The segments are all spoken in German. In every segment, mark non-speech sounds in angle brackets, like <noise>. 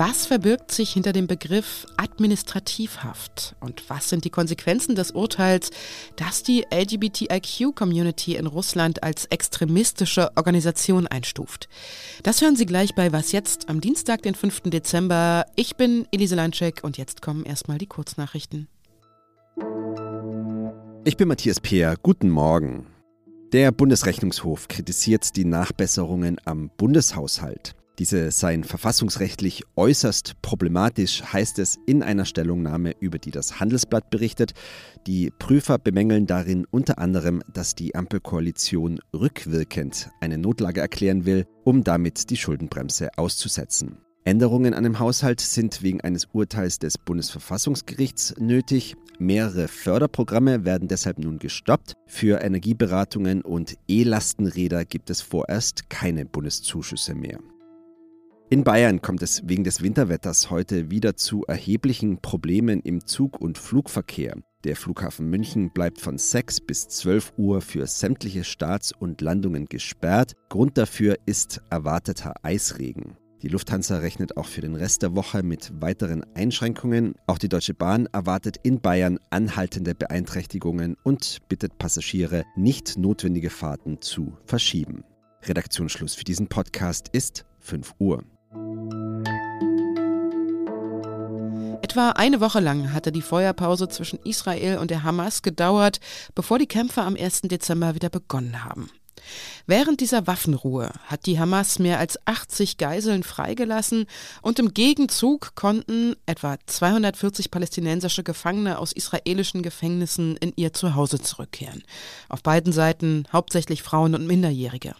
Was verbirgt sich hinter dem Begriff Administrativhaft? Und was sind die Konsequenzen des Urteils, das die LGBTIQ-Community in Russland als extremistische Organisation einstuft? Das hören Sie gleich bei Was jetzt am Dienstag, den 5. Dezember. Ich bin Elise Landschek und jetzt kommen erstmal die Kurznachrichten. Ich bin Matthias Peer. Guten Morgen. Der Bundesrechnungshof kritisiert die Nachbesserungen am Bundeshaushalt. Diese seien verfassungsrechtlich äußerst problematisch, heißt es in einer Stellungnahme, über die das Handelsblatt berichtet. Die Prüfer bemängeln darin unter anderem, dass die Ampelkoalition rückwirkend eine Notlage erklären will, um damit die Schuldenbremse auszusetzen. Änderungen an dem Haushalt sind wegen eines Urteils des Bundesverfassungsgerichts nötig. Mehrere Förderprogramme werden deshalb nun gestoppt. Für Energieberatungen und E-Lastenräder gibt es vorerst keine Bundeszuschüsse mehr. In Bayern kommt es wegen des Winterwetters heute wieder zu erheblichen Problemen im Zug- und Flugverkehr. Der Flughafen München bleibt von 6 bis 12 Uhr für sämtliche Starts und Landungen gesperrt. Grund dafür ist erwarteter Eisregen. Die Lufthansa rechnet auch für den Rest der Woche mit weiteren Einschränkungen. Auch die Deutsche Bahn erwartet in Bayern anhaltende Beeinträchtigungen und bittet Passagiere, nicht notwendige Fahrten zu verschieben. Redaktionsschluss für diesen Podcast ist 5 Uhr. Etwa eine Woche lang hatte die Feuerpause zwischen Israel und der Hamas gedauert, bevor die Kämpfe am 1. Dezember wieder begonnen haben. Während dieser Waffenruhe hat die Hamas mehr als 80 Geiseln freigelassen und im Gegenzug konnten etwa 240 palästinensische Gefangene aus israelischen Gefängnissen in ihr Zuhause zurückkehren. Auf beiden Seiten hauptsächlich Frauen und Minderjährige.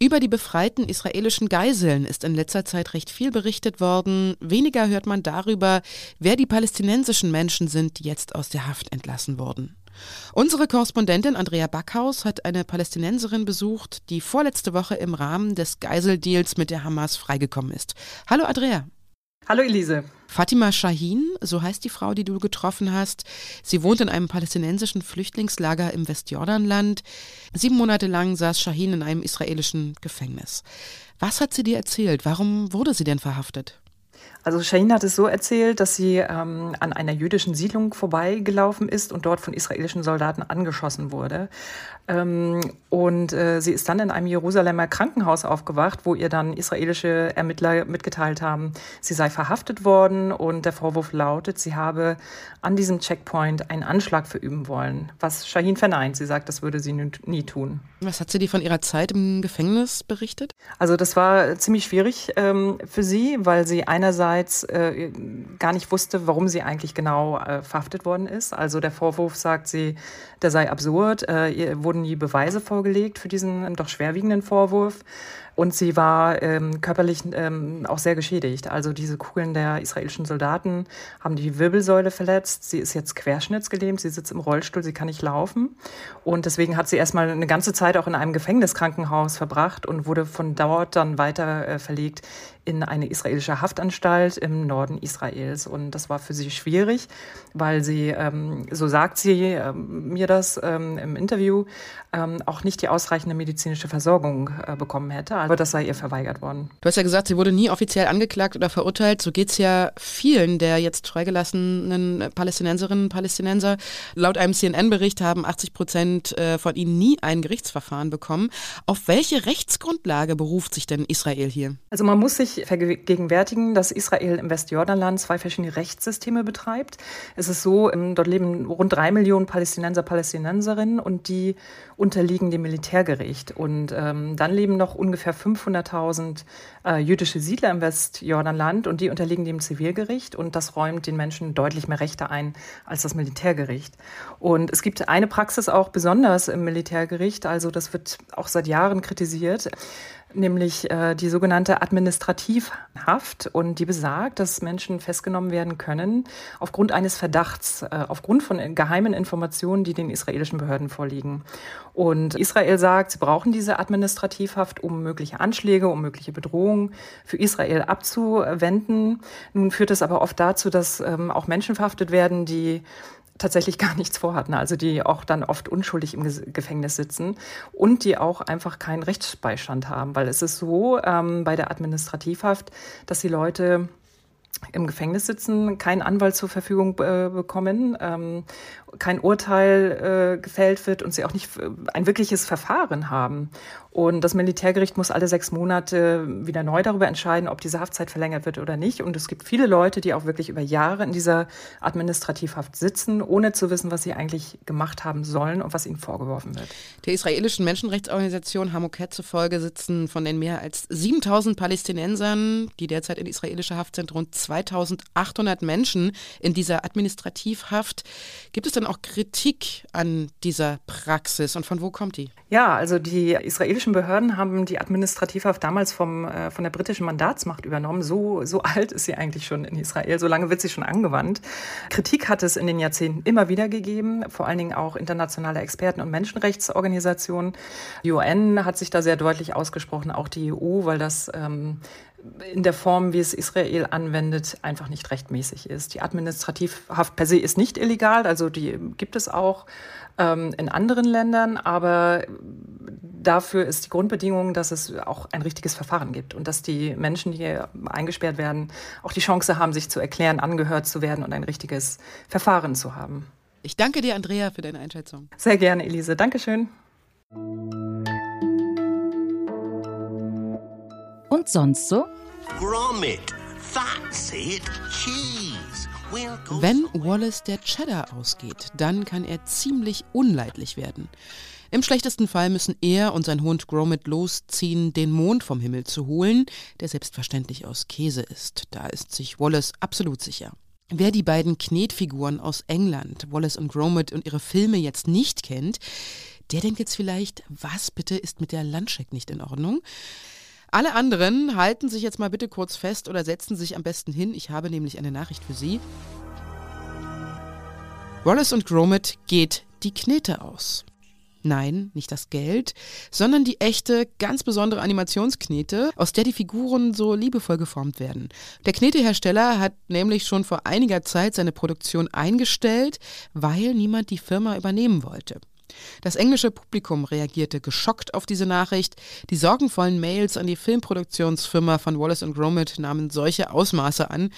Über die befreiten israelischen Geiseln ist in letzter Zeit recht viel berichtet worden. Weniger hört man darüber, wer die palästinensischen Menschen sind, die jetzt aus der Haft entlassen wurden. Unsere Korrespondentin Andrea Backhaus hat eine Palästinenserin besucht, die vorletzte Woche im Rahmen des Geiseldeals mit der Hamas freigekommen ist. Hallo Andrea. Hallo Elise. Fatima Shahin, so heißt die Frau, die du getroffen hast. Sie wohnt in einem palästinensischen Flüchtlingslager im Westjordanland. Sieben Monate lang saß Shahin in einem israelischen Gefängnis. Was hat sie dir erzählt? Warum wurde sie denn verhaftet? Also Shahin hat es so erzählt, dass sie ähm, an einer jüdischen Siedlung vorbeigelaufen ist und dort von israelischen Soldaten angeschossen wurde. Ähm, und äh, sie ist dann in einem Jerusalemer Krankenhaus aufgewacht, wo ihr dann israelische Ermittler mitgeteilt haben, sie sei verhaftet worden und der Vorwurf lautet, sie habe an diesem Checkpoint einen Anschlag verüben wollen, was Shahin verneint. Sie sagt, das würde sie nie tun. Was hat sie dir von ihrer Zeit im Gefängnis berichtet? Also das war ziemlich schwierig ähm, für sie, weil sie einerseits äh, gar nicht wusste, warum sie eigentlich genau äh, verhaftet worden ist. Also der Vorwurf, sagt sie, der sei absurd. Äh, ihr wurden nie Beweise vorgelegt für diesen doch schwerwiegenden Vorwurf. Und sie war ähm, körperlich ähm, auch sehr geschädigt. Also diese Kugeln der israelischen Soldaten haben die Wirbelsäule verletzt. Sie ist jetzt querschnittsgelähmt, sie sitzt im Rollstuhl, sie kann nicht laufen. Und deswegen hat sie erstmal eine ganze Zeit auch in einem Gefängniskrankenhaus verbracht und wurde von dort dann weiter äh, verlegt in eine israelische Haftanstalt im Norden Israels. Und das war für sie schwierig, weil sie, ähm, so sagt sie ähm, mir das ähm, im Interview, ähm, auch nicht die ausreichende medizinische Versorgung äh, bekommen hätte. Aber das sei ihr verweigert worden. Du hast ja gesagt, sie wurde nie offiziell angeklagt oder verurteilt. So geht es ja vielen der jetzt freigelassenen Palästinenserinnen und Palästinenser. Laut einem CNN-Bericht haben 80 Prozent äh, von ihnen nie ein Gerichtsverfahren bekommen. Auf welche Rechtsgrundlage beruft sich denn Israel hier? Also man muss sich vergegenwärtigen, dass Israel im Westjordanland zwei verschiedene Rechtssysteme betreibt. Es ist so, ähm, dort leben rund drei Millionen Palästinenser, Palästinenserinnen und die unterliegen dem Militärgericht. Und ähm, dann leben noch ungefähr 500.000 äh, jüdische Siedler im Westjordanland und die unterliegen dem Zivilgericht und das räumt den Menschen deutlich mehr Rechte ein als das Militärgericht. Und es gibt eine Praxis auch besonders im Militärgericht, also das wird auch seit Jahren kritisiert nämlich äh, die sogenannte Administrativhaft und die besagt, dass Menschen festgenommen werden können aufgrund eines Verdachts, äh, aufgrund von geheimen Informationen, die den israelischen Behörden vorliegen. Und Israel sagt, sie brauchen diese Administrativhaft, um mögliche Anschläge, um mögliche Bedrohungen für Israel abzuwenden. Nun führt es aber oft dazu, dass ähm, auch Menschen verhaftet werden, die tatsächlich <laughs> gar nichts vorhatten, also die auch dann oft unschuldig im Gefängnis sitzen und die auch einfach keinen Rechtsbeistand haben, weil es ist so ähm, bei der Administrativhaft, dass die Leute im Gefängnis sitzen, keinen Anwalt zur Verfügung äh, bekommen, ähm, kein Urteil äh, gefällt wird und sie auch nicht ein wirkliches Verfahren haben. Und das Militärgericht muss alle sechs Monate wieder neu darüber entscheiden, ob diese Haftzeit verlängert wird oder nicht. Und es gibt viele Leute, die auch wirklich über Jahre in dieser Administrativhaft sitzen, ohne zu wissen, was sie eigentlich gemacht haben sollen und was ihnen vorgeworfen wird. Der israelischen Menschenrechtsorganisation Hamoket zufolge sitzen von den mehr als 7000 Palästinensern, die derzeit in israelischer Haft sind, rund 2800 Menschen in dieser Administrativhaft. Gibt es denn auch Kritik an dieser Praxis und von wo kommt die? Ja, also die israelischen Behörden haben die Administrativhaft damals vom, äh, von der britischen Mandatsmacht übernommen. So, so alt ist sie eigentlich schon in Israel. So lange wird sie schon angewandt. Kritik hat es in den Jahrzehnten immer wieder gegeben, vor allen Dingen auch internationale Experten und Menschenrechtsorganisationen. Die UN hat sich da sehr deutlich ausgesprochen, auch die EU, weil das ähm, in der Form, wie es Israel anwendet, einfach nicht rechtmäßig ist. Die Administrativhaft per se ist nicht illegal, also die gibt es auch ähm, in anderen Ländern, aber dafür ist die Grundbedingung, dass es auch ein richtiges Verfahren gibt und dass die Menschen, die hier eingesperrt werden, auch die Chance haben, sich zu erklären, angehört zu werden und ein richtiges Verfahren zu haben. Ich danke dir, Andrea, für deine Einschätzung. Sehr gerne, Elise. Dankeschön. Und sonst so? Gromit, that's it, cheese. Wenn Wallace der Cheddar ausgeht, dann kann er ziemlich unleidlich werden. Im schlechtesten Fall müssen er und sein Hund Gromit losziehen, den Mond vom Himmel zu holen, der selbstverständlich aus Käse ist. Da ist sich Wallace absolut sicher. Wer die beiden Knetfiguren aus England, Wallace und Gromit und ihre Filme jetzt nicht kennt, der denkt jetzt vielleicht, was bitte ist mit der Landscheck nicht in Ordnung? Alle anderen halten sich jetzt mal bitte kurz fest oder setzen sich am besten hin. Ich habe nämlich eine Nachricht für Sie. Wallace und Gromit geht die Knete aus. Nein, nicht das Geld, sondern die echte, ganz besondere Animationsknete, aus der die Figuren so liebevoll geformt werden. Der Knetehersteller hat nämlich schon vor einiger Zeit seine Produktion eingestellt, weil niemand die Firma übernehmen wollte. Das englische Publikum reagierte geschockt auf diese Nachricht. Die sorgenvollen Mails an die Filmproduktionsfirma von Wallace und Gromit nahmen solche Ausmaße an,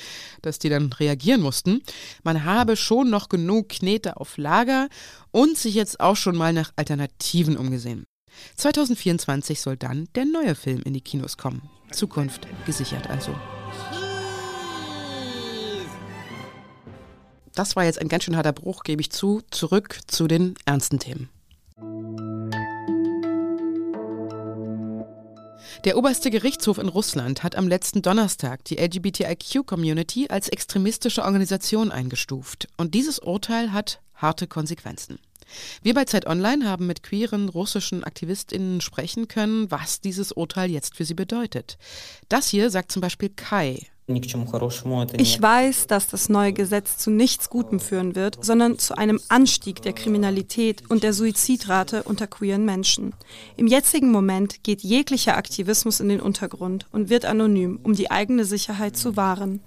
dass die dann reagieren mussten. Man habe schon noch genug Knete auf Lager und sich jetzt auch schon mal nach Alternativen umgesehen. 2024 soll dann der neue Film in die Kinos kommen. Zukunft gesichert also. Das war jetzt ein ganz schön harter Bruch, gebe ich zu. Zurück zu den ernsten Themen. Der oberste Gerichtshof in Russland hat am letzten Donnerstag die LGBTIQ-Community als extremistische Organisation eingestuft. Und dieses Urteil hat harte Konsequenzen. Wir bei Zeit Online haben mit queeren russischen AktivistInnen sprechen können, was dieses Urteil jetzt für sie bedeutet. Das hier sagt zum Beispiel Kai, ich weiß, dass das neue Gesetz zu nichts Gutem führen wird, sondern zu einem Anstieg der Kriminalität und der Suizidrate unter queeren Menschen. Im jetzigen Moment geht jeglicher Aktivismus in den Untergrund und wird anonym, um die eigene Sicherheit zu wahren.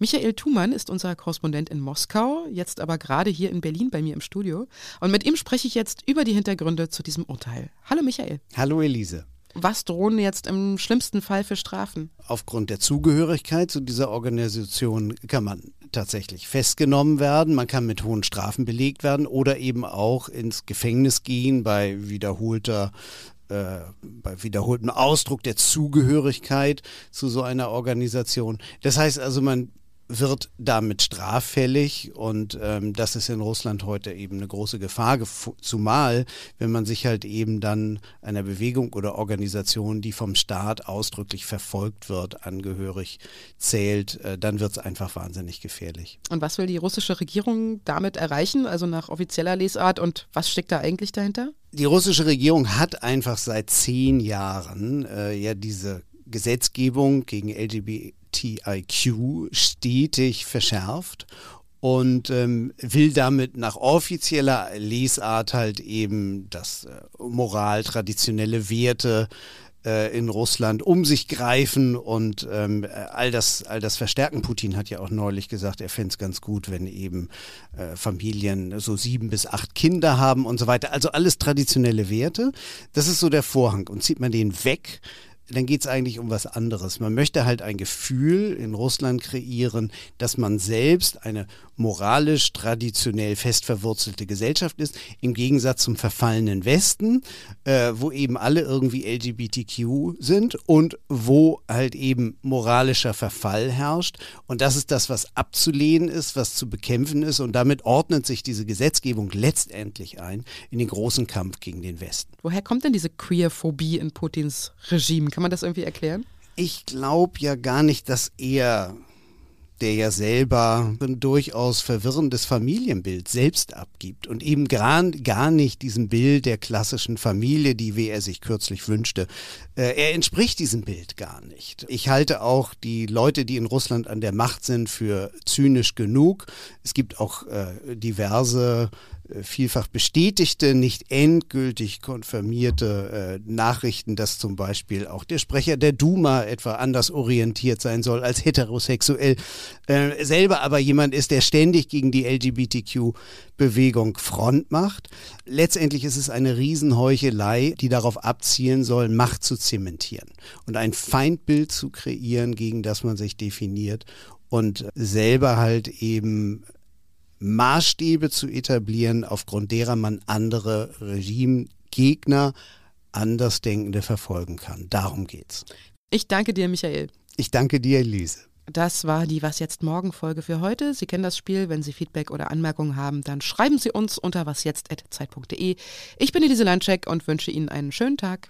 Michael Thumann ist unser Korrespondent in Moskau, jetzt aber gerade hier in Berlin bei mir im Studio. Und mit ihm spreche ich jetzt über die Hintergründe zu diesem Urteil. Hallo Michael. Hallo Elise. Was drohen jetzt im schlimmsten Fall für Strafen? Aufgrund der Zugehörigkeit zu dieser Organisation kann man tatsächlich festgenommen werden, man kann mit hohen Strafen belegt werden oder eben auch ins Gefängnis gehen bei wiederholter äh, bei wiederholtem Ausdruck der Zugehörigkeit zu so einer Organisation. Das heißt also, man wird damit straffällig und ähm, das ist in Russland heute eben eine große Gefahr, zumal wenn man sich halt eben dann einer Bewegung oder Organisation, die vom Staat ausdrücklich verfolgt wird, angehörig zählt, äh, dann wird es einfach wahnsinnig gefährlich. Und was will die russische Regierung damit erreichen, also nach offizieller Lesart und was steckt da eigentlich dahinter? Die russische Regierung hat einfach seit zehn Jahren äh, ja diese Gesetzgebung gegen LGBT LGBTIQ stetig verschärft und ähm, will damit nach offizieller Lesart halt eben das äh, Moral, traditionelle Werte äh, in Russland um sich greifen und ähm, all, das, all das verstärken. Putin hat ja auch neulich gesagt, er fände es ganz gut, wenn eben äh, Familien so sieben bis acht Kinder haben und so weiter. Also alles traditionelle Werte. Das ist so der Vorhang. Und zieht man den weg, dann geht es eigentlich um was anderes. Man möchte halt ein Gefühl in Russland kreieren, dass man selbst eine moralisch traditionell fest verwurzelte Gesellschaft ist, im Gegensatz zum verfallenen Westen, äh, wo eben alle irgendwie LGBTQ sind und wo halt eben moralischer Verfall herrscht. Und das ist das, was abzulehnen ist, was zu bekämpfen ist. Und damit ordnet sich diese Gesetzgebung letztendlich ein in den großen Kampf gegen den Westen. Woher kommt denn diese Queerphobie in Putins Regime? Kann man das irgendwie erklären? Ich glaube ja gar nicht, dass er der ja selber ein durchaus verwirrendes Familienbild selbst abgibt und eben gar, gar nicht diesem Bild der klassischen Familie, die wie er sich kürzlich wünschte. Äh, er entspricht diesem Bild gar nicht. Ich halte auch die Leute, die in Russland an der Macht sind, für zynisch genug. Es gibt auch äh, diverse vielfach bestätigte, nicht endgültig konfirmierte äh, Nachrichten, dass zum Beispiel auch der Sprecher der Duma etwa anders orientiert sein soll als heterosexuell, äh, selber aber jemand ist, der ständig gegen die LGBTQ-Bewegung Front macht. Letztendlich ist es eine Riesenheuchelei, die darauf abzielen soll, Macht zu zementieren und ein Feindbild zu kreieren, gegen das man sich definiert und selber halt eben Maßstäbe zu etablieren, aufgrund derer man andere Regimegegner, Andersdenkende verfolgen kann. Darum geht's. Ich danke dir, Michael. Ich danke dir, Elise. Das war die Was jetzt morgen Folge für heute. Sie kennen das Spiel. Wenn Sie Feedback oder Anmerkungen haben, dann schreiben Sie uns unter wasjetzt.zeit.de. Ich bin Elise Landcheck und wünsche Ihnen einen schönen Tag.